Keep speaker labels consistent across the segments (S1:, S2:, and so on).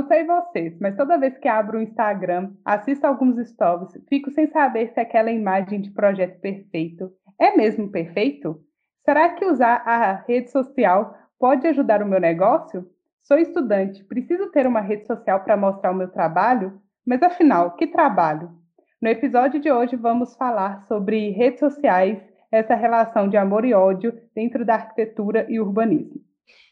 S1: Não sei vocês, mas toda vez que abro o Instagram, assisto alguns stories, fico sem saber se aquela imagem de projeto perfeito é mesmo perfeito? Será que usar a rede social pode ajudar o meu negócio? Sou estudante, preciso ter uma rede social para mostrar o meu trabalho? Mas afinal, que trabalho? No episódio de hoje vamos falar sobre redes sociais, essa relação de amor e ódio dentro da arquitetura e urbanismo.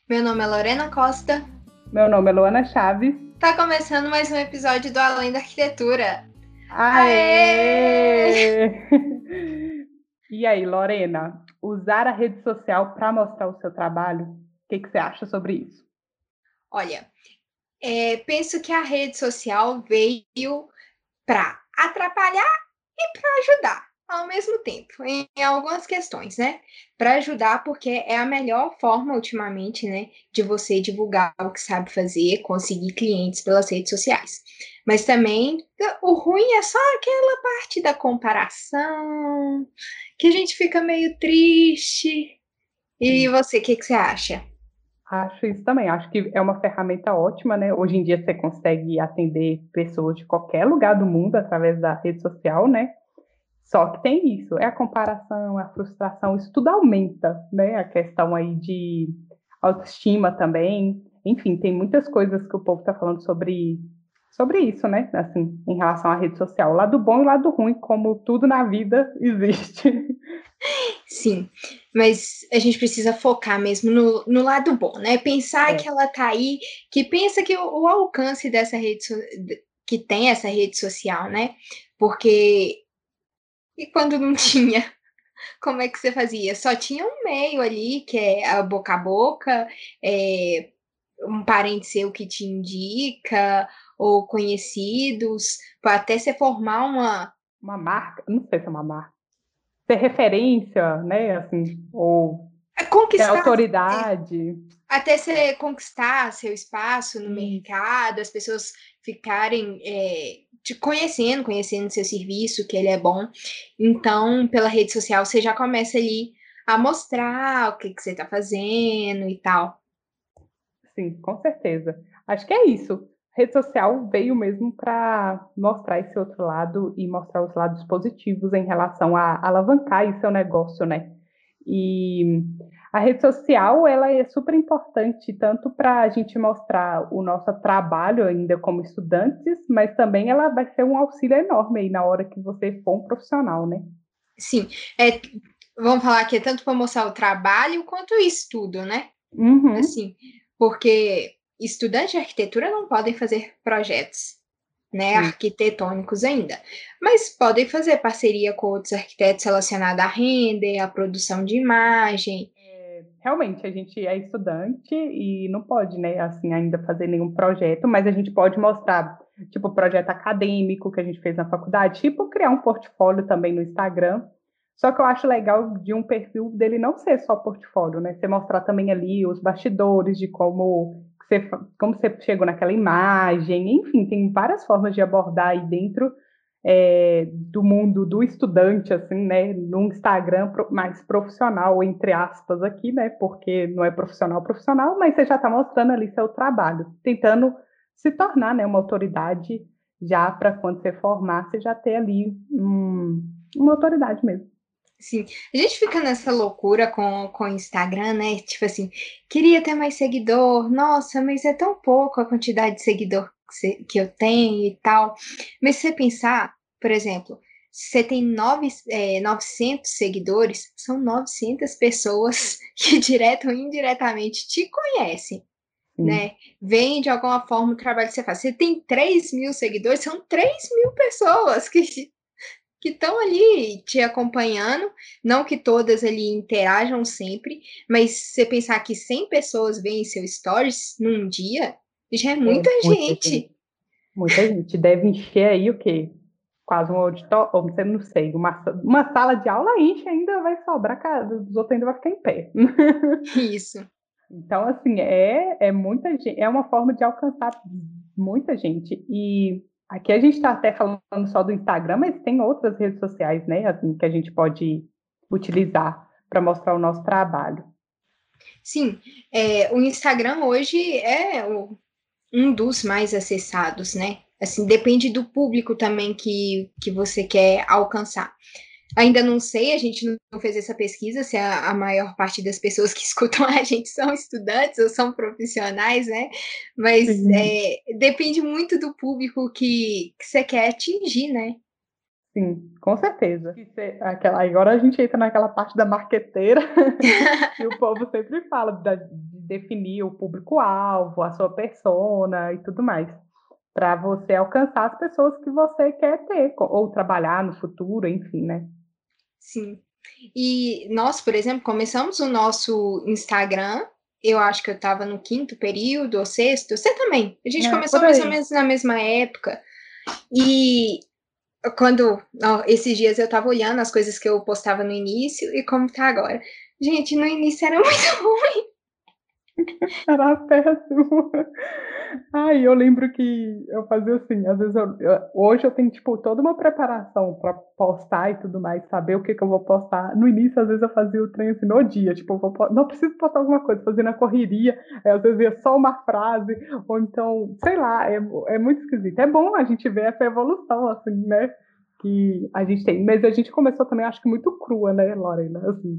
S2: Meu nome é Lorena Costa.
S1: Meu nome é Luana Chaves.
S2: Tá começando mais um episódio do Além da Arquitetura.
S1: Aê! Aê! e aí, Lorena, usar a rede social para mostrar o seu trabalho, o que, que, você acha sobre isso?
S2: Olha, é, penso que a rede social veio para atrapalhar e para ajudar ao mesmo tempo, em, em algumas questões, né? Para ajudar, porque é a melhor forma, ultimamente, né, de você divulgar o que sabe fazer, conseguir clientes pelas redes sociais. Mas também o ruim é só aquela parte da comparação, que a gente fica meio triste. E você, o que, que você acha?
S1: Acho isso também. Acho que é uma ferramenta ótima, né? Hoje em dia você consegue atender pessoas de qualquer lugar do mundo através da rede social, né? Só que tem isso, é a comparação, a frustração, isso tudo aumenta, né? A questão aí de autoestima também. Enfim, tem muitas coisas que o povo está falando sobre, sobre isso, né? Assim, em relação à rede social. O lado bom e o lado ruim, como tudo na vida existe.
S2: Sim, mas a gente precisa focar mesmo no, no lado bom, né? Pensar é. que ela tá aí, que pensa que o, o alcance dessa rede que tem essa rede social, né? Porque e quando não tinha? Como é que você fazia? Só tinha um meio ali, que é a boca a boca, é, um parente seu que te indica, ou conhecidos, para até você formar uma.
S1: Uma marca, não sei se é uma marca. Ter referência, né? Assim, ou é conquistar, ter autoridade.
S2: Até você conquistar seu espaço no mercado, as pessoas ficarem é, te conhecendo, conhecendo seu serviço, que ele é bom. Então, pela rede social, você já começa ali a mostrar o que, que você está fazendo e tal.
S1: Sim, com certeza. Acho que é isso. Rede social veio mesmo para mostrar esse outro lado e mostrar os lados positivos em relação a alavancar seu negócio, né? E a rede social ela é super importante tanto para a gente mostrar o nosso trabalho ainda como estudantes, mas também ela vai ser um auxílio enorme aí na hora que você for um profissional, né?
S2: Sim, é, vamos falar que é tanto para mostrar o trabalho quanto o estudo, né?
S1: Uhum.
S2: Assim, porque estudantes de arquitetura não podem fazer projetos né, arquitetônicos ainda, mas podem fazer parceria com outros arquitetos relacionados a render, a produção de imagem.
S1: Realmente, a gente é estudante e não pode, né, assim, ainda fazer nenhum projeto, mas a gente pode mostrar, tipo, projeto acadêmico que a gente fez na faculdade, tipo, criar um portfólio também no Instagram. Só que eu acho legal de um perfil dele não ser só portfólio, né? Você mostrar também ali os bastidores de como você, como você chegou naquela imagem, enfim, tem várias formas de abordar aí dentro é, do mundo do estudante, assim, né, num Instagram mais profissional, entre aspas, aqui, né, porque não é profissional profissional, mas você já está mostrando ali seu trabalho, tentando se tornar, né, uma autoridade já para quando você formar, você já ter ali um, uma autoridade mesmo.
S2: Sim, a gente fica nessa loucura com o Instagram, né? Tipo assim, queria ter mais seguidor, nossa, mas é tão pouco a quantidade de seguidor que, que eu tenho e tal. Mas se você pensar, por exemplo, se você tem nove, é, 900 seguidores, são 900 pessoas que direto ou indiretamente te conhecem. Né? Vem de alguma forma o trabalho que você faz. Você tem 3 mil seguidores, são 3 mil pessoas que que estão ali te acompanhando, não que todas ali interajam sempre, mas se você pensar que 100 pessoas veem seu stories num dia, já é muita, é, gente. muita gente.
S1: Muita gente. Deve encher aí o quê? Quase um auditório, ou você não sei, uma, uma sala de aula enche, ainda vai sobrar, os outros ainda vai ficar em pé.
S2: Isso.
S1: Então, assim, é, é muita gente, é uma forma de alcançar muita gente. E Aqui a gente está até falando só do Instagram, mas tem outras redes sociais, né, assim, que a gente pode utilizar para mostrar o nosso trabalho.
S2: Sim, é, o Instagram hoje é o, um dos mais acessados, né? Assim, depende do público também que, que você quer alcançar. Ainda não sei, a gente não fez essa pesquisa se a, a, maior parte das pessoas que escutam a gente são estudantes ou são profissionais, né? Mas é, depende muito do público que, que você quer atingir, né?
S1: Sim, com certeza. Aquela, agora a gente entra naquela parte da marqueteira que o povo sempre fala de definir o público-alvo, a sua persona e tudo mais, para você alcançar as pessoas que você quer ter ou trabalhar no futuro, enfim, né?
S2: Sim. E nós, por exemplo, começamos o nosso Instagram. Eu acho que eu estava no quinto período ou sexto. Você também. A gente é, começou mais ou menos na mesma época. E quando ó, esses dias eu estava olhando as coisas que eu postava no início e como tá agora. Gente, no início era muito ruim.
S1: Era péssimo. Ai, eu lembro que eu fazia assim, às vezes eu, eu, hoje eu tenho tipo toda uma preparação para postar e tudo mais, saber o que, que eu vou postar. No início, às vezes eu fazia o trem assim no dia, tipo, vou, não preciso postar alguma coisa, fazendo a correria, às vezes ia só uma frase, ou então, sei lá, é, é muito esquisito. É bom a gente ver essa evolução, assim, né? Que a gente tem, mas a gente começou também, acho que muito crua, né, Lorena? Assim,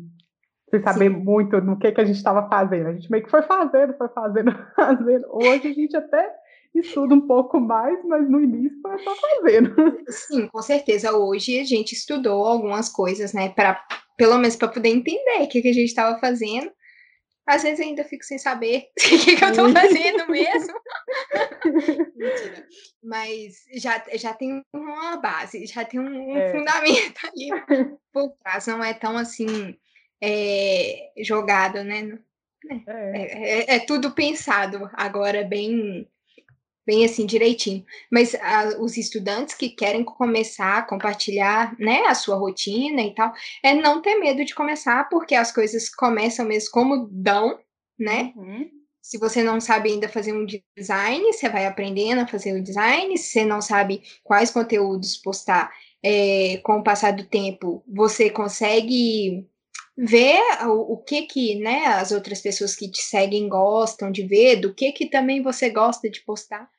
S1: sem saber Sim. muito no que, que a gente estava fazendo. A gente meio que foi fazendo, foi fazendo, fazendo. Hoje a gente até estuda um pouco mais, mas no início foi só fazendo.
S2: Sim, com certeza. Hoje a gente estudou algumas coisas, né? Para pelo menos para poder entender o que, que a gente estava fazendo. Às vezes ainda fico sem saber o que, que eu estou fazendo mesmo. Mentira. Mas já, já tem uma base, já tem um, um é. fundamento ali por trás. Não é tão assim é, jogado, né? É. É, é, é, tudo pensado agora bem bem assim direitinho. Mas a, os estudantes que querem começar a compartilhar, né, a sua rotina e tal, é não ter medo de começar, porque as coisas começam mesmo como dão, né? Uhum. Se você não sabe ainda fazer um design, você vai aprendendo a fazer o design. Se você não sabe quais conteúdos postar, é, com o passar do tempo, você consegue ver o, o, que que, né, as outras pessoas que te seguem gostam de ver, do que que também você gosta de postar.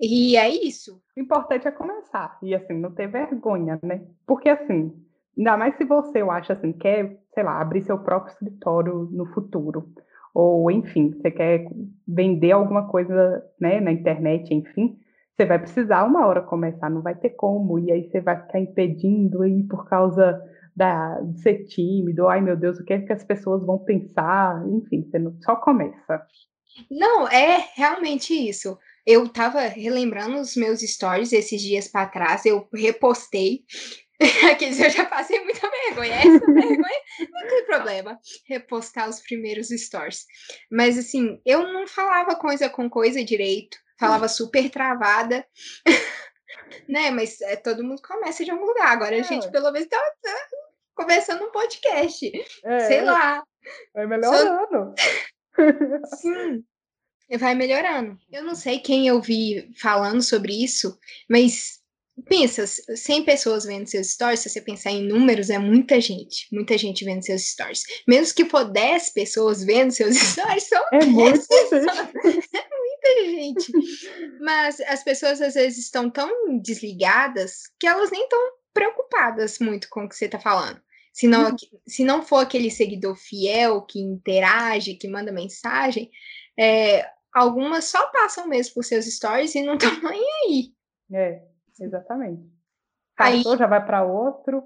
S2: E é isso.
S1: O importante é começar e assim, não ter vergonha, né? Porque assim, ainda mais se você, eu acho assim, quer, sei lá, abrir seu próprio escritório no futuro, ou enfim, você quer vender alguma coisa, né, na internet, enfim, você vai precisar uma hora começar, não vai ter como, e aí você vai ficar impedindo aí por causa da, de ser tímido, ai meu Deus, o que é que as pessoas vão pensar, enfim, você não, só começa.
S2: Não, é realmente isso. Eu tava relembrando os meus stories esses dias para trás, eu repostei. Aqueles eu já passei muita vergonha. Essa vergonha não tem problema. Repostar os primeiros stories. Mas assim, eu não falava coisa com coisa direito, falava super travada. né? Mas é, todo mundo começa de algum lugar. Agora é. a gente, pelo menos, tá, tá começando um podcast. É, Sei lá.
S1: Vai melhorando.
S2: Sim vai melhorando. Eu não sei quem eu vi falando sobre isso, mas pensa, 100 pessoas vendo seus stories, se você pensar em números, é muita gente, muita gente vendo seus stories. Mesmo que for 10 pessoas vendo seus stories, são
S1: é 10 muita
S2: pessoas. Gente. É muita gente. Mas as pessoas às vezes estão tão desligadas que elas nem estão preocupadas muito com o que você está falando. Se não, uhum. se não for aquele seguidor fiel que interage, que manda mensagem, é, algumas só passam mesmo por seus stories e não estão nem aí.
S1: É, exatamente. Passou, aí, já vai para outro.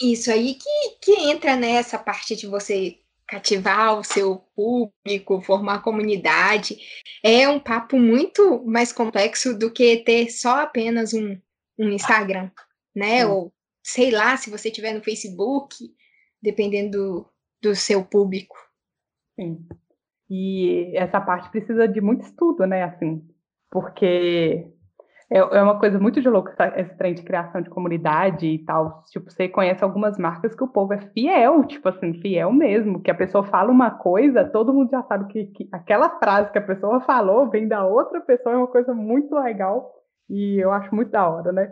S2: Isso aí que, que entra nessa parte de você cativar o seu público, formar comunidade. É um papo muito mais complexo do que ter só apenas um, um Instagram, né? Sim. Ou sei lá, se você tiver no Facebook, dependendo do, do seu público.
S1: Sim. E essa parte precisa de muito estudo, né? Assim, porque é, é uma coisa muito de louco esse trem de criação de comunidade e tal. Tipo, você conhece algumas marcas que o povo é fiel, tipo assim, fiel mesmo, que a pessoa fala uma coisa, todo mundo já sabe que, que aquela frase que a pessoa falou vem da outra pessoa, é uma coisa muito legal e eu acho muito da hora, né?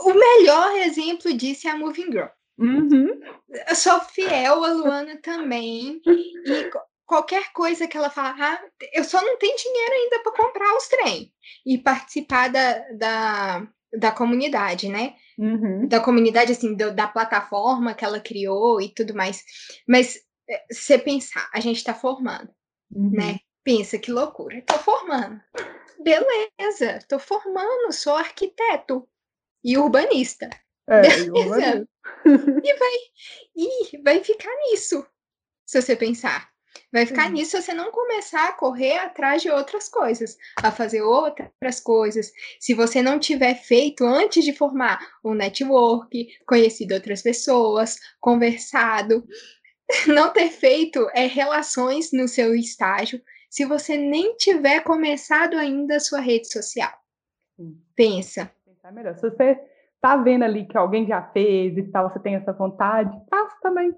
S2: O melhor exemplo disso é a Moving Girl.
S1: Uhum.
S2: Eu sou fiel a Luana também. E qualquer coisa que ela fala, ah, eu só não tenho dinheiro ainda para comprar os trem e participar da, da, da comunidade, né? Uhum. Da comunidade, assim, do, da plataforma que ela criou e tudo mais. Mas é, você pensar, a gente está formando, uhum. né? Pensa que loucura, estou formando. Beleza, estou formando, sou arquiteto e urbanista. É, Beleza. E, e vai, e vai ficar nisso, se você pensar. Vai ficar uhum. nisso se você não começar a correr atrás de outras coisas, a fazer outras coisas. Se você não tiver feito antes de formar um network, conhecido outras pessoas, conversado, não ter feito é, relações no seu estágio, se você nem tiver começado ainda a sua rede social. Pensa.
S1: Pensar melhor. Se você tá vendo ali que alguém já fez e tal, você tem essa vontade, faça também.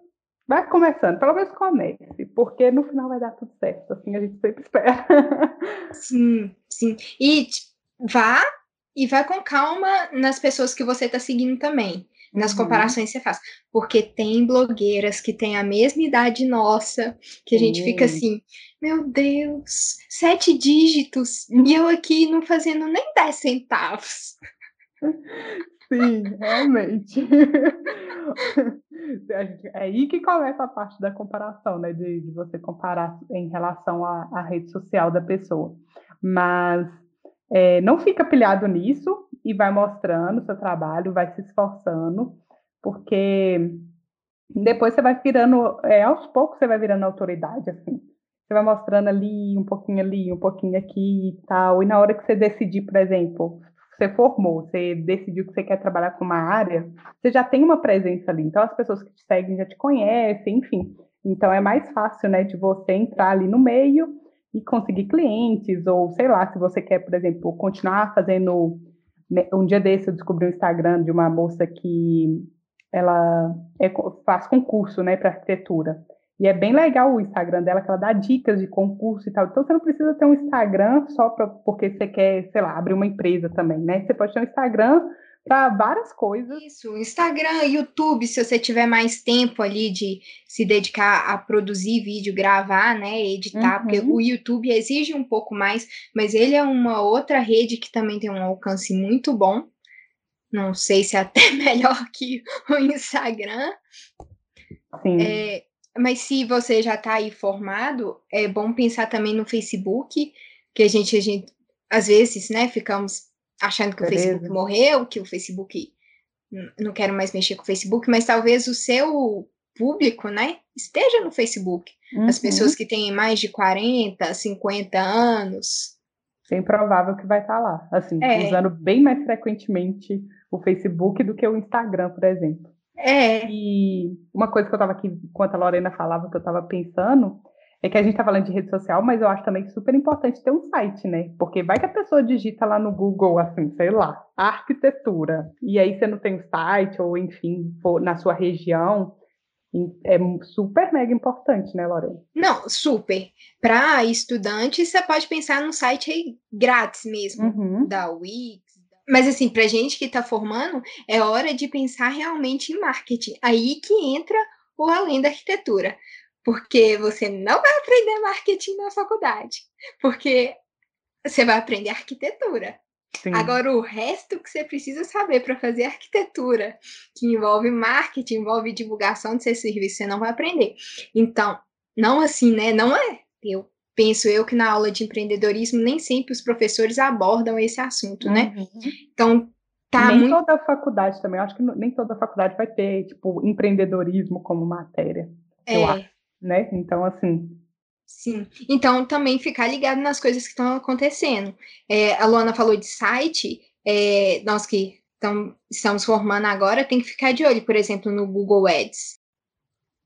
S1: Vai começando, pelo menos comece, porque no final vai dar tudo certo, assim a gente sempre espera.
S2: Sim, sim. E vá e vá com calma nas pessoas que você está seguindo também, nas uhum. comparações que você faz, porque tem blogueiras que têm a mesma idade nossa, que a gente uhum. fica assim, meu Deus, sete dígitos, e eu aqui não fazendo nem dez centavos.
S1: Sim, realmente. é aí que começa a parte da comparação, né? De, de você comparar em relação à, à, rede social da pessoa. Mas é, não fica pilhado nisso e vai mostrando o seu trabalho, vai se esforçando, porque depois você vai virando, é, aos poucos você vai virando autoridade, assim. Você vai mostrando ali, um pouquinho ali, um pouquinho aqui e tal. E na hora que você decidir, por exemplo, você formou, você decidiu que você quer trabalhar com uma área, você já tem uma presença ali. Então, as pessoas que te seguem já te conhecem, enfim. Então, é mais fácil, né, de você entrar ali no meio e conseguir clientes, ou sei lá, se você quer, por exemplo, continuar fazendo. Um dia desse eu descobri um Instagram de uma moça que ela é, faz concurso, né, para arquitetura. E é bem legal o Instagram dela, que ela dá dicas de concurso e tal. Então você não precisa ter um Instagram só pra, porque você quer, sei lá, abrir uma empresa também, né? Você pode ter um Instagram para várias coisas.
S2: Isso, Instagram, YouTube, se você tiver mais tempo ali de se dedicar a produzir vídeo, gravar, né, editar, uhum. porque o YouTube exige um pouco mais, mas ele é uma outra rede que também tem um alcance muito bom. Não sei se é até melhor que o Instagram. Sim. É, mas se você já está aí formado, é bom pensar também no Facebook, que a gente, a gente às vezes, né, ficamos achando que Beleza. o Facebook morreu, que o Facebook não quero mais mexer com o Facebook, mas talvez o seu público, né, esteja no Facebook. Uhum. As pessoas que têm mais de 40, 50 anos.
S1: Bem provável que vai estar tá lá, assim, é. usando bem mais frequentemente o Facebook do que o Instagram, por exemplo.
S2: É.
S1: E uma coisa que eu estava aqui, enquanto a Lorena falava, que eu estava pensando, é que a gente está falando de rede social, mas eu acho também super importante ter um site, né? Porque vai que a pessoa digita lá no Google, assim, sei lá, arquitetura, e aí você não tem o um site, ou enfim, na sua região. É super mega importante, né, Lorena?
S2: Não, super. Para estudante, você pode pensar num site grátis mesmo, uhum. da Wix, mas assim, para gente que está formando, é hora de pensar realmente em marketing. Aí que entra o além da arquitetura. Porque você não vai aprender marketing na faculdade. Porque você vai aprender arquitetura. Sim. Agora, o resto que você precisa saber para fazer arquitetura, que envolve marketing, envolve divulgação de seu serviço, você não vai aprender. Então, não assim, né? Não é. Eu penso eu que na aula de empreendedorismo nem sempre os professores abordam esse assunto, né? uhum. Então, tá
S1: nem
S2: muito...
S1: toda faculdade também, eu acho que nem toda faculdade vai ter, tipo, empreendedorismo como matéria, é. eu acho, né? Então, assim...
S2: Sim, então também ficar ligado nas coisas que estão acontecendo. É, a Luana falou de site, é, nós que então, estamos formando agora, tem que ficar de olho, por exemplo, no Google Ads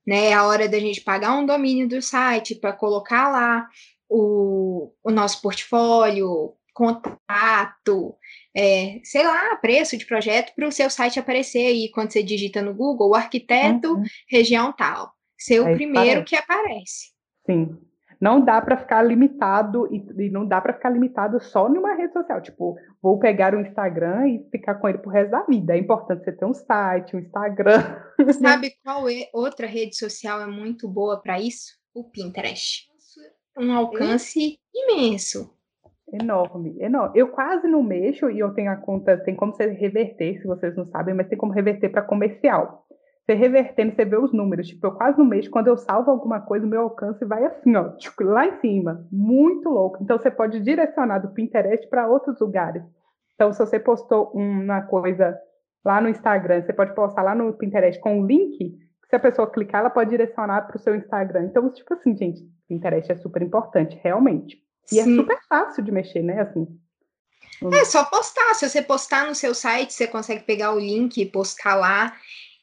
S2: né? É a hora da gente pagar um domínio do site para colocar lá o, o nosso portfólio, contato, é, sei lá, preço de projeto para o seu site aparecer aí quando você digita no Google, arquiteto, uhum. região tal. Ser o primeiro parece. que aparece.
S1: Sim não dá para ficar limitado e, e não dá para ficar limitado só numa rede social. Tipo, vou pegar o Instagram e ficar com ele pro resto da vida. É importante você ter um site, um Instagram.
S2: Sabe qual é outra rede social é muito boa para isso? O Pinterest. um alcance imenso.
S1: Enorme, enorme. Eu quase não mexo e eu tenho a conta, tem como você reverter, se vocês não sabem, mas tem como reverter para comercial. Você revertendo, você vê os números. Tipo, eu quase no mês, quando eu salvo alguma coisa, o meu alcance vai assim, ó, tipo, lá em cima. Muito louco. Então, você pode direcionar do Pinterest para outros lugares. Então, se você postou uma coisa lá no Instagram, você pode postar lá no Pinterest com um link, se a pessoa clicar, ela pode direcionar para o seu Instagram. Então, tipo assim, gente, Pinterest é super importante, realmente. E é Sim. é super fácil de mexer, né? Assim.
S2: É só postar. Se você postar no seu site, você consegue pegar o link e postar lá.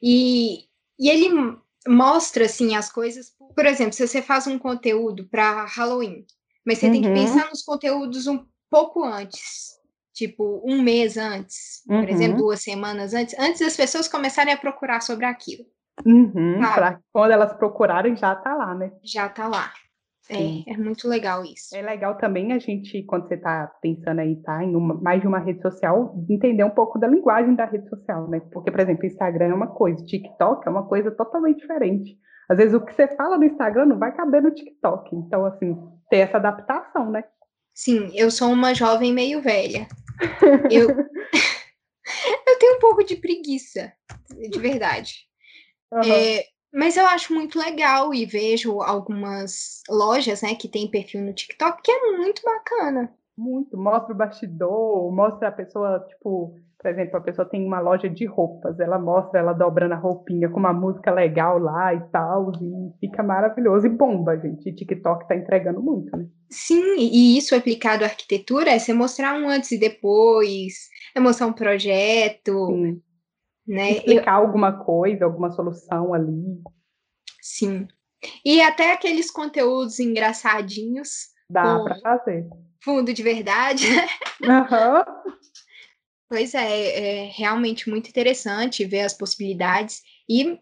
S2: E, e ele mostra assim as coisas. Por exemplo, se você faz um conteúdo para Halloween, mas você uhum. tem que uhum. pensar nos conteúdos um pouco antes. Tipo, um mês antes, uhum. por exemplo, duas semanas antes, antes das pessoas começarem a procurar sobre aquilo.
S1: Uhum, quando elas procurarem, já tá lá, né?
S2: Já tá lá. É, é muito legal isso.
S1: É legal também a gente, quando você está pensando aí, tá, em uma, mais de uma rede social, entender um pouco da linguagem da rede social, né? Porque, por exemplo, Instagram é uma coisa, TikTok é uma coisa totalmente diferente. Às vezes o que você fala no Instagram não vai caber no TikTok. Então, assim, ter essa adaptação, né?
S2: Sim, eu sou uma jovem meio velha. Eu, eu tenho um pouco de preguiça, de verdade. Uhum. É, mas eu acho muito legal e vejo algumas lojas, né, que tem perfil no TikTok que é muito bacana.
S1: Muito, mostra o bastidor, mostra a pessoa, tipo, por exemplo, a pessoa tem uma loja de roupas, ela mostra ela dobrando a roupinha com uma música legal lá e tal, e fica maravilhoso e bomba, gente. E TikTok tá entregando muito, né?
S2: Sim, e isso aplicado à arquitetura é você mostrar um antes e depois, é mostrar um projeto, Sim. Né?
S1: Explicar Eu... alguma coisa, alguma solução ali.
S2: Sim. E até aqueles conteúdos engraçadinhos.
S1: Dá para fazer.
S2: Fundo de verdade.
S1: Uhum.
S2: pois é, é realmente muito interessante ver as possibilidades e,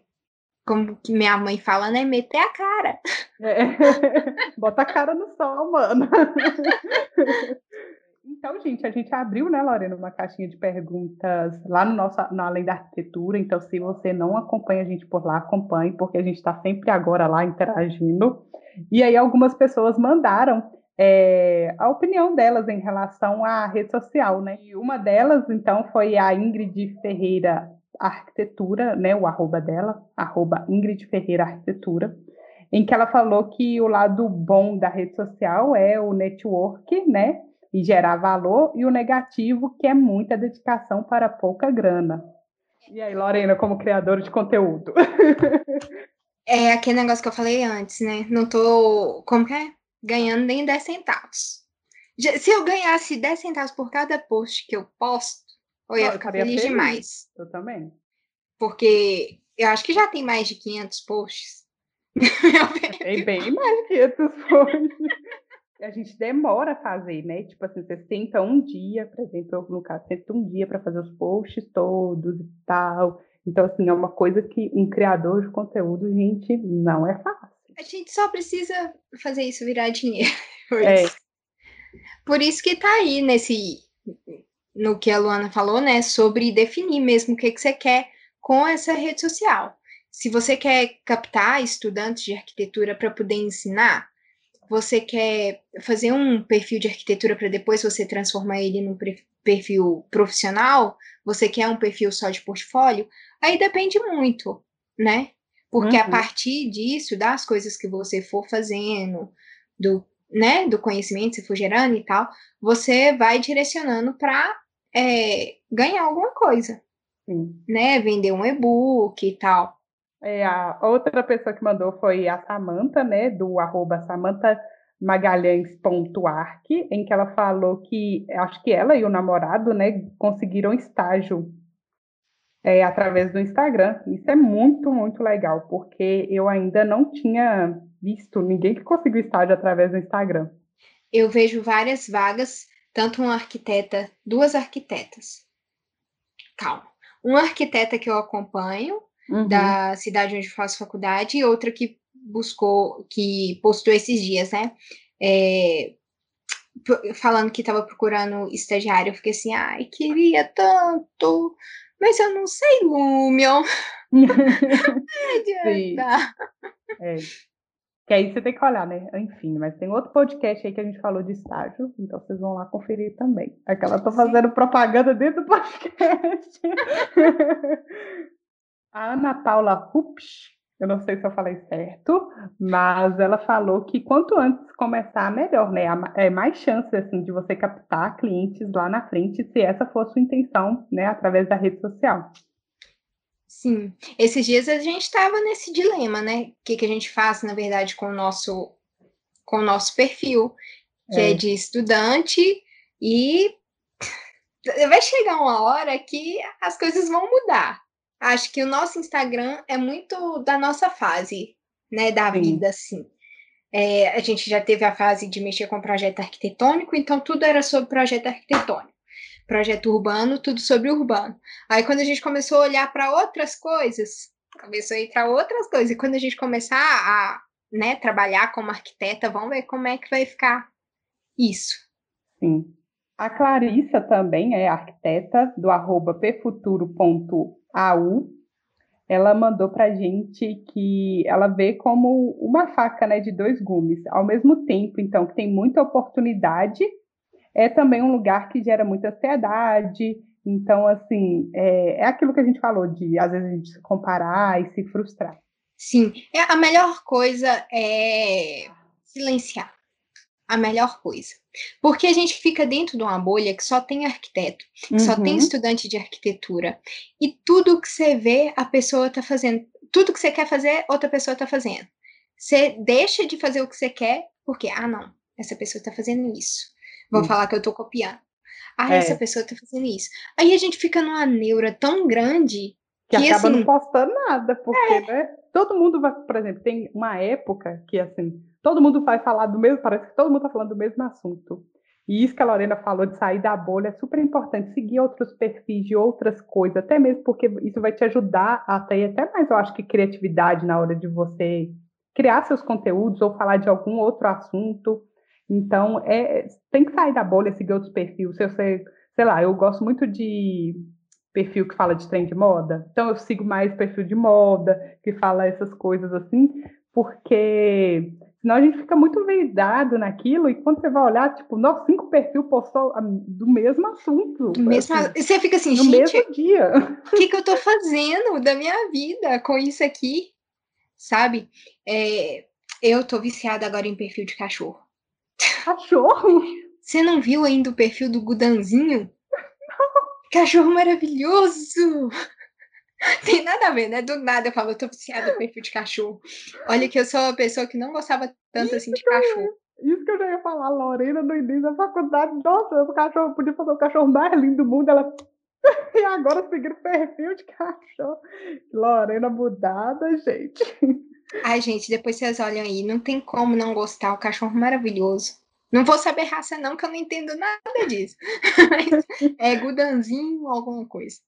S2: como minha mãe fala, né? Meter a cara.
S1: É. Bota a cara no sol, mano. Então, gente, a gente abriu, né, Lorena, uma caixinha de perguntas lá no nosso, no Além da Arquitetura. Então, se você não acompanha a gente por lá, acompanhe, porque a gente está sempre agora lá interagindo. E aí, algumas pessoas mandaram é, a opinião delas em relação à rede social, né? E uma delas, então, foi a Ingrid Ferreira Arquitetura, né? O arroba dela, arroba Ingrid Ferreira Arquitetura em que ela falou que o lado bom da rede social é o network, né? E gerar valor, e o negativo, que é muita dedicação para pouca grana. E aí, Lorena, como criadora de conteúdo?
S2: É aquele negócio que eu falei antes, né? Não tô, como que é? Ganhando nem 10 centavos. Se eu ganhasse 10 centavos por cada post que eu posto, eu ia ficar feliz, feliz demais.
S1: Eu também.
S2: Porque eu acho que já tem mais de 500 posts.
S1: Tem bem mais de 500 posts a gente demora a fazer, né? Tipo assim, você senta um dia, por exemplo, eu, no caso, sento um dia para fazer os posts todos e tal. Então, assim, é uma coisa que um criador de conteúdo, gente, não é fácil.
S2: A gente só precisa fazer isso virar dinheiro. Por é. isso, por isso que tá aí nesse. No que a Luana falou, né? Sobre definir mesmo o que, que você quer com essa rede social. Se você quer captar estudantes de arquitetura para poder ensinar, você quer fazer um perfil de arquitetura para depois você transformar ele num perfil profissional, você quer um perfil só de portfólio, aí depende muito, né? Porque uhum. a partir disso, das coisas que você for fazendo, do, né, do conhecimento que você for gerando e tal, você vai direcionando para é, ganhar alguma coisa, Sim. né? Vender um e-book e tal.
S1: É, a outra pessoa que mandou foi a Samanta, né, do arroba Samanta Magalhães.arc, em que ela falou que acho que ela e o namorado, né, conseguiram estágio é, através do Instagram. Isso é muito, muito legal, porque eu ainda não tinha visto ninguém que conseguiu estágio através do Instagram.
S2: Eu vejo várias vagas, tanto uma arquiteta, duas arquitetas. Calma. Uma arquiteta que eu acompanho, uhum. da cidade onde faço faculdade, e outra que buscou, que postou esses dias, né? É, falando que estava procurando estagiário, eu fiquei assim, ai, queria tanto, mas eu não sei Lumion.
S1: Sim. É. Que aí você tem que olhar, né? Enfim, mas tem outro podcast aí que a gente falou de estágio, então vocês vão lá conferir também. Aquela tô fazendo propaganda dentro do podcast. a Ana Paula Rups, eu não sei se eu falei certo, mas ela falou que quanto antes começar, melhor, né? É mais chance assim de você captar clientes lá na frente, se essa for a sua intenção, né, através da rede social.
S2: Sim, esses dias a gente estava nesse dilema, né? O que, que a gente faz, na verdade, com o nosso, com o nosso perfil, que é. é de estudante, e vai chegar uma hora que as coisas vão mudar. Acho que o nosso Instagram é muito da nossa fase, né, da Sim. vida, assim. É, a gente já teve a fase de mexer com projeto arquitetônico, então tudo era sobre projeto arquitetônico projeto urbano, tudo sobre urbano. Aí quando a gente começou a olhar para outras coisas, começou a entrar outras coisas. E quando a gente começar a né, trabalhar como arquiteta, vamos ver como é que vai ficar isso.
S1: Sim. A Clarissa também é arquiteta do arroba pfuturo.au. Ela mandou para a gente que ela vê como uma faca né, de dois gumes. Ao mesmo tempo, então, que tem muita oportunidade é também um lugar que gera muita ansiedade. Então, assim, é, é aquilo que a gente falou de, às vezes, a gente se comparar e se frustrar.
S2: Sim, é, a melhor coisa é silenciar. A melhor coisa. Porque a gente fica dentro de uma bolha que só tem arquiteto, que uhum. só tem uhum. estudante de arquitetura. E tudo que você vê, a pessoa está fazendo. Tudo que você quer fazer, outra pessoa está fazendo. Você deixa de fazer o que você quer, porque, ah, não, essa pessoa está fazendo isso vão falar que eu tô copiando. Ah, é. essa pessoa tá fazendo isso. Aí a gente fica numa neura tão grande
S1: que, que acaba assim, não postando nada, porque, é. né? Todo mundo vai, por exemplo, tem uma época que assim, todo mundo vai falar do mesmo, parece que todo mundo tá falando do mesmo assunto. E isso que a Lorena falou de sair da bolha é super importante, seguir outros perfis de outras coisas, até mesmo porque isso vai te ajudar a ter até mais, eu acho que criatividade na hora de você criar seus conteúdos ou falar de algum outro assunto. Então, é, tem que sair da bolha, seguir outros perfis. Se você, sei lá, eu gosto muito de perfil que fala de trem de moda, então eu sigo mais perfil de moda, que fala essas coisas assim, porque senão a gente fica muito vedado naquilo, e quando você vai olhar, tipo, nós cinco perfil postou do mesmo assunto.
S2: Mesmo, assim, você fica assim, no gente, mesmo dia. O que, que eu tô fazendo da minha vida com isso aqui? Sabe? É, eu tô viciada agora em perfil de cachorro.
S1: Cachorro?
S2: Você não viu ainda o perfil do Gudanzinho? Cachorro maravilhoso! Tem nada a ver, né? Do nada eu falo, eu tô viciada no perfil de cachorro. Olha que eu sou uma pessoa que não gostava tanto assim de cachorro.
S1: Isso que eu já ia falar, Lorena, no início da faculdade, nossa, o cachorro podia fazer o cachorro mais lindo do mundo, ela. e agora seguir o perfil de cachorro. Lorena mudada, gente.
S2: Ai, gente, depois vocês olham aí, não tem como não gostar, o cachorro maravilhoso. Não vou saber raça, não, que eu não entendo nada disso. Mas é gudanzinho ou alguma coisa.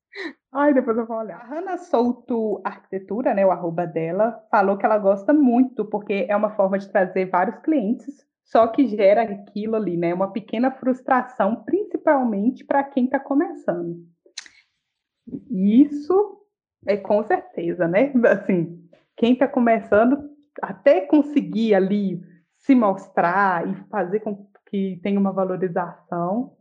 S1: Ai, depois eu vou olhar. A Hanna Souto Arquitetura, né, o arroba dela, falou que ela gosta muito, porque é uma forma de trazer vários clientes, só que gera aquilo ali, né, uma pequena frustração, principalmente para quem está começando. Isso é com certeza, né? Assim, quem está começando, até conseguir ali se mostrar e fazer com que tenha uma valorização.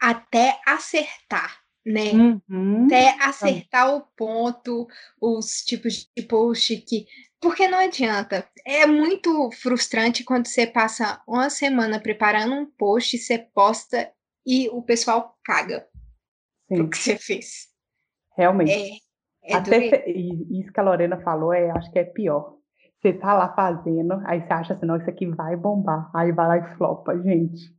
S2: Até acertar, né?
S1: Uhum.
S2: Até acertar o ponto, os tipos de post que. Porque não adianta. É muito frustrante quando você passa uma semana preparando um post, você posta e o pessoal caga Sim. o que você fez.
S1: Realmente. É, é Até isso que a Lorena falou, é, acho que é pior. Você tá lá fazendo, aí você acha assim, não, isso aqui vai bombar. Aí vai lá e flopa, gente.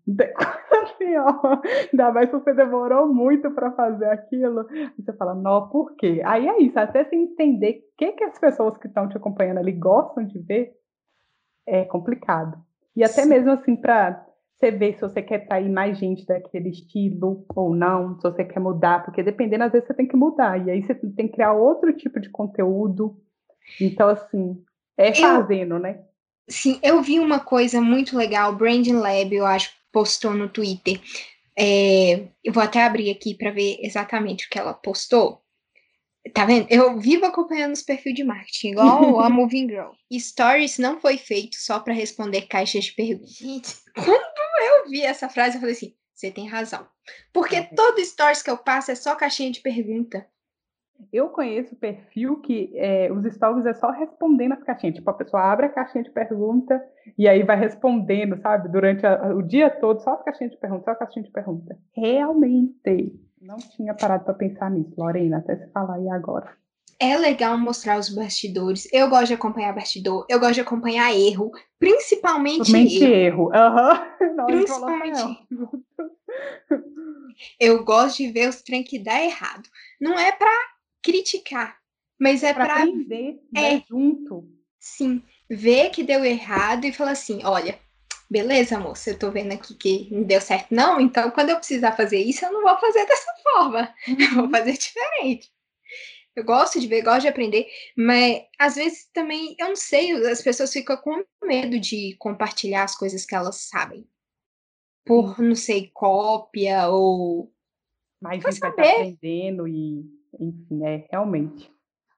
S1: Coisa pior. Ainda mais se você demorou muito para fazer aquilo. Você fala, não, por quê? Aí é isso, até você entender o que, que as pessoas que estão te acompanhando ali gostam de ver, é complicado. E até Sim. mesmo assim, para você ver se você quer atrair mais gente daquele estilo ou não, se você quer mudar, porque dependendo, às vezes você tem que mudar, e aí você tem que criar outro tipo de conteúdo. Então, assim, é fazendo, eu, né?
S2: Sim, eu vi uma coisa muito legal, Branding Lab, eu acho, postou no Twitter. É, eu vou até abrir aqui para ver exatamente o que ela postou. Tá vendo? Eu vivo acompanhando os perfis de marketing, igual a Moving Girl. Stories não foi feito só para responder caixas de perguntas. Gente, quando eu vi essa frase, eu falei assim: você tem razão. Porque é. todo stories que eu passo é só caixinha de pergunta.
S1: Eu conheço perfil que é, os stories é só respondendo as caixinhas. Tipo, a pessoa abre a caixinha de pergunta e aí vai respondendo, sabe? Durante a, o dia todo, só as caixinhas de pergunta, só a caixinha de pergunta. Realmente, não tinha parado para pensar nisso, Lorena, até você falar aí agora.
S2: É legal mostrar os bastidores. Eu gosto de acompanhar bastidor, eu gosto de acompanhar erro, principalmente
S1: Principalmente erro.
S2: Uhum. principalmente erro. Eu gosto de ver os trem que dá errado. Não é para criticar, mas é para
S1: aprender né, é, junto.
S2: Sim, ver que deu errado e falar assim, olha, beleza, moça, eu tô vendo aqui que não deu certo não, então quando eu precisar fazer isso, eu não vou fazer dessa forma, uhum. eu vou uhum. fazer diferente. Eu gosto de ver, gosto de aprender, mas às vezes também, eu não sei, as pessoas ficam com medo de compartilhar as coisas que elas sabem. Por, não sei, cópia ou.
S1: Mas vai tá aprendendo e enfim, é realmente.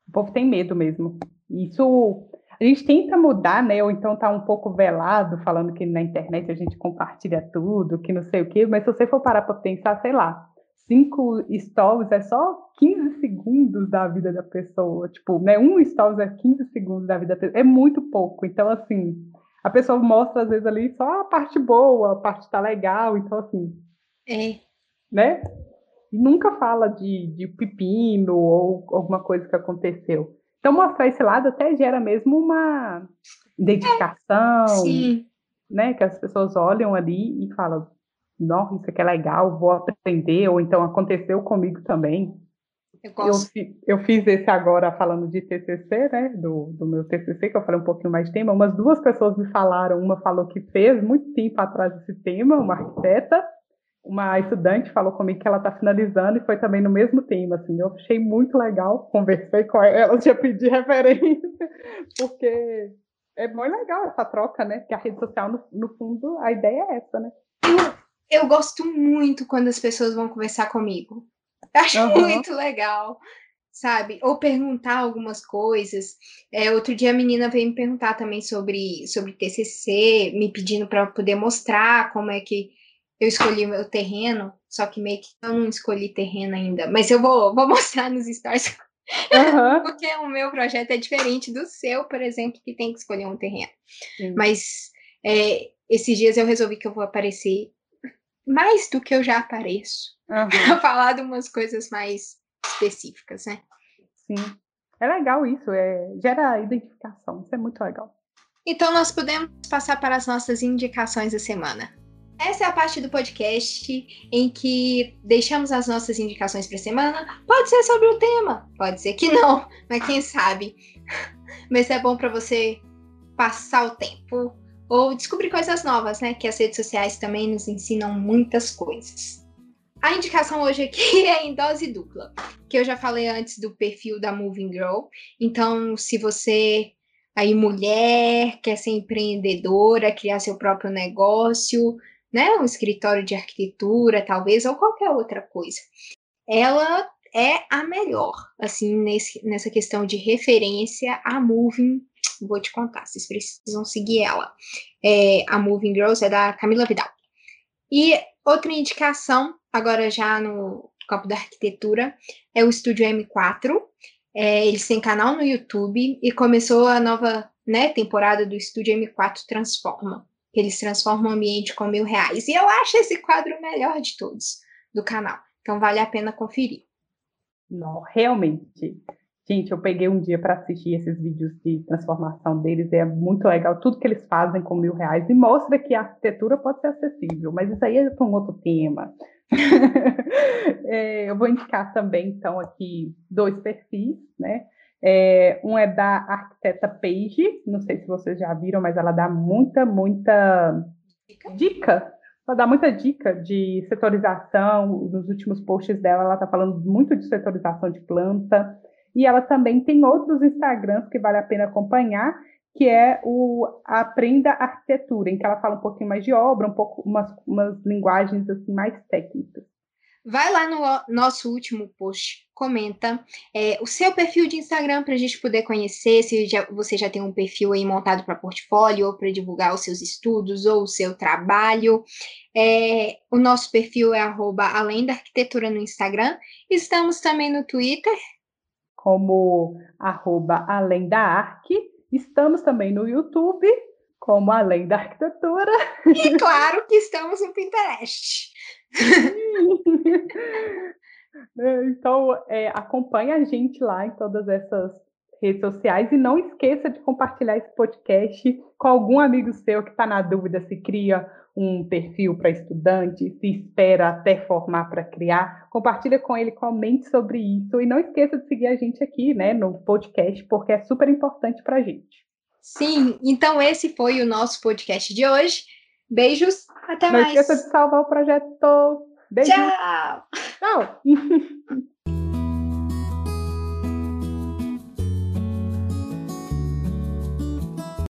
S1: O povo tem medo mesmo. Isso a gente tenta mudar, né? Ou então tá um pouco velado, falando que na internet a gente compartilha tudo, que não sei o quê, mas se você for parar para pensar, sei lá, cinco stories é só 15 segundos da vida da pessoa. Tipo, né? Um stories é 15 segundos da vida da pessoa. É muito pouco. Então, assim, a pessoa mostra, às vezes, ali só a parte boa, a parte tá legal. Então, assim.
S2: É.
S1: Né? E nunca fala de, de pepino ou alguma coisa que aconteceu. Então, mostrar esse lado até gera mesmo uma identificação,
S2: Sim.
S1: né? Que as pessoas olham ali e falam, nossa, isso aqui é legal, vou aprender, ou então aconteceu comigo também.
S2: Eu,
S1: eu, eu fiz esse agora falando de TCC, né, do, do meu TCC, que eu falei um pouquinho mais de tema, umas duas pessoas me falaram, uma falou que fez muito tempo atrás esse tema, uma arquiteta, uma estudante falou comigo que ela está finalizando e foi também no mesmo tema, assim, eu achei muito legal, conversei com ela, já pedi referência, porque é muito legal essa troca, né, que a rede social, no, no fundo, a ideia é essa, né.
S2: Eu, eu gosto muito quando as pessoas vão conversar comigo, acho uhum. muito legal, sabe, ou perguntar algumas coisas, é, outro dia a menina veio me perguntar também sobre, sobre TCC, me pedindo para poder mostrar como é que eu escolhi o meu terreno, só que meio que eu não escolhi terreno ainda. Mas eu vou, vou mostrar nos stories. Uhum. Porque o meu projeto é diferente do seu, por exemplo, que tem que escolher um terreno. Sim. Mas é, esses dias eu resolvi que eu vou aparecer mais do que eu já apareço. Uhum. Para falar de umas coisas mais específicas, né?
S1: Sim. É legal isso, é, gera identificação, isso é muito legal.
S2: Então nós podemos passar para as nossas indicações da semana. Essa é a parte do podcast em que deixamos as nossas indicações para a semana. Pode ser sobre o tema, pode ser que não, mas quem sabe. Mas é bom para você passar o tempo ou descobrir coisas novas, né? Que as redes sociais também nos ensinam muitas coisas. A indicação hoje aqui é em dose dupla, que eu já falei antes do perfil da Moving Girl. Então, se você aí mulher quer ser empreendedora, criar seu próprio negócio, né, um escritório de arquitetura, talvez, ou qualquer outra coisa. Ela é a melhor, assim, nesse, nessa questão de referência a Moving. Vou te contar, vocês precisam seguir ela. É, a Moving Girls é da Camila Vidal. E outra indicação, agora já no campo da arquitetura, é o Estúdio M4. É, eles têm canal no YouTube e começou a nova né, temporada do Estúdio M4 Transforma que eles transformam o ambiente com mil reais. E eu acho esse quadro o melhor de todos do canal. Então vale a pena conferir.
S1: Não, realmente. Gente, eu peguei um dia para assistir esses vídeos de transformação deles, é muito legal tudo que eles fazem com mil reais e mostra que a arquitetura pode ser acessível, mas isso aí é para um outro tema. é, eu vou indicar também, então, aqui dois perfis, né? É, um é da arquiteta Paige, não sei se vocês já viram, mas ela dá muita, muita dica. Ela dá muita dica de setorização. Nos últimos posts dela, ela está falando muito de setorização de planta. E ela também tem outros Instagrams que vale a pena acompanhar, que é o Aprenda Arquitetura, em que ela fala um pouquinho mais de obra, um pouco umas, umas linguagens assim mais técnicas.
S2: Vai lá no nosso último post, comenta é, o seu perfil de Instagram para a gente poder conhecer se já, você já tem um perfil aí montado para portfólio ou para divulgar os seus estudos ou o seu trabalho. É, o nosso perfil é arroba além da arquitetura no Instagram. Estamos também no Twitter.
S1: Como arroba além da arque. Estamos também no YouTube como Além da Arquitetura.
S2: E claro que estamos no Pinterest.
S1: então, é, acompanhe a gente lá em todas essas redes sociais e não esqueça de compartilhar esse podcast com algum amigo seu que está na dúvida se cria um perfil para estudante, se espera até formar para criar. Compartilha com ele, comente sobre isso e não esqueça de seguir a gente aqui, né, no podcast, porque é super importante para a gente.
S2: Sim, então esse foi o nosso podcast de hoje. Beijos, até
S1: Não
S2: mais.
S1: Não esqueça de salvar o projeto.
S2: Beijo. Tchau.
S1: Tchau.